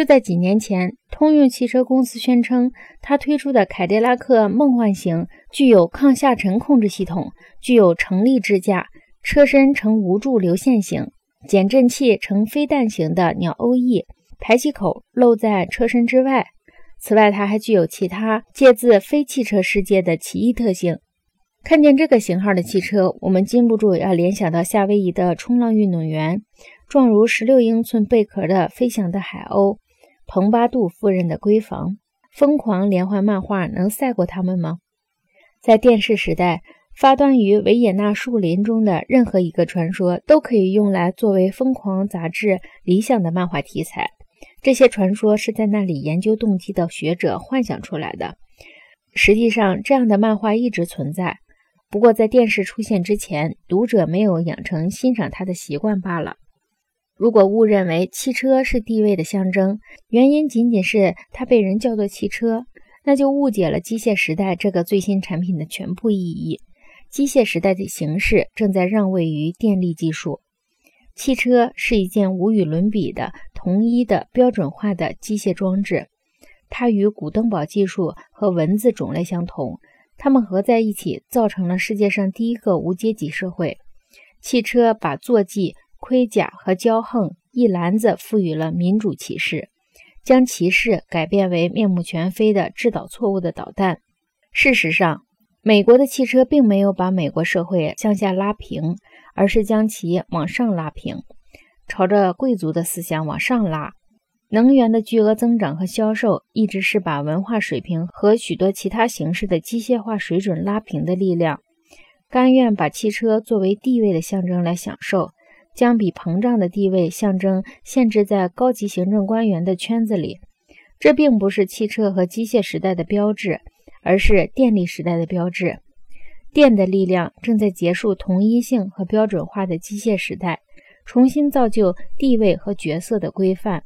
就在几年前，通用汽车公司宣称，它推出的凯迪拉克梦幻型具有抗下沉控制系统，具有成立支架，车身呈无柱流线型，减震器呈飞弹型的鸟鸥翼，排气口露在车身之外。此外，它还具有其他借自非汽车世界的奇异特性。看见这个型号的汽车，我们禁不住要联想到夏威夷的冲浪运动员，状如十六英寸贝壳的飞翔的海鸥，蓬巴杜夫人的闺房，疯狂连环漫画能赛过他们吗？在电视时代，发端于维也纳树林中的任何一个传说，都可以用来作为《疯狂》杂志理想的漫画题材。这些传说是在那里研究动机的学者幻想出来的。实际上，这样的漫画一直存在。不过，在电视出现之前，读者没有养成欣赏它的习惯罢了。如果误认为汽车是地位的象征，原因仅仅是它被人叫做汽车，那就误解了机械时代这个最新产品的全部意义。机械时代的形式正在让位于电力技术。汽车是一件无与伦比的、统一的、标准化的机械装置，它与古登堡技术和文字种类相同。它们合在一起，造成了世界上第一个无阶级社会。汽车把坐骑、盔甲和骄横一篮子赋予了民主骑士，将骑士改变为面目全非的制导错误的导弹。事实上，美国的汽车并没有把美国社会向下拉平，而是将其往上拉平，朝着贵族的思想往上拉。能源的巨额增长和销售，一直是把文化水平和许多其他形式的机械化水准拉平的力量。甘愿把汽车作为地位的象征来享受，将比膨胀的地位象征限制在高级行政官员的圈子里。这并不是汽车和机械时代的标志，而是电力时代的标志。电的力量正在结束同一性和标准化的机械时代，重新造就地位和角色的规范。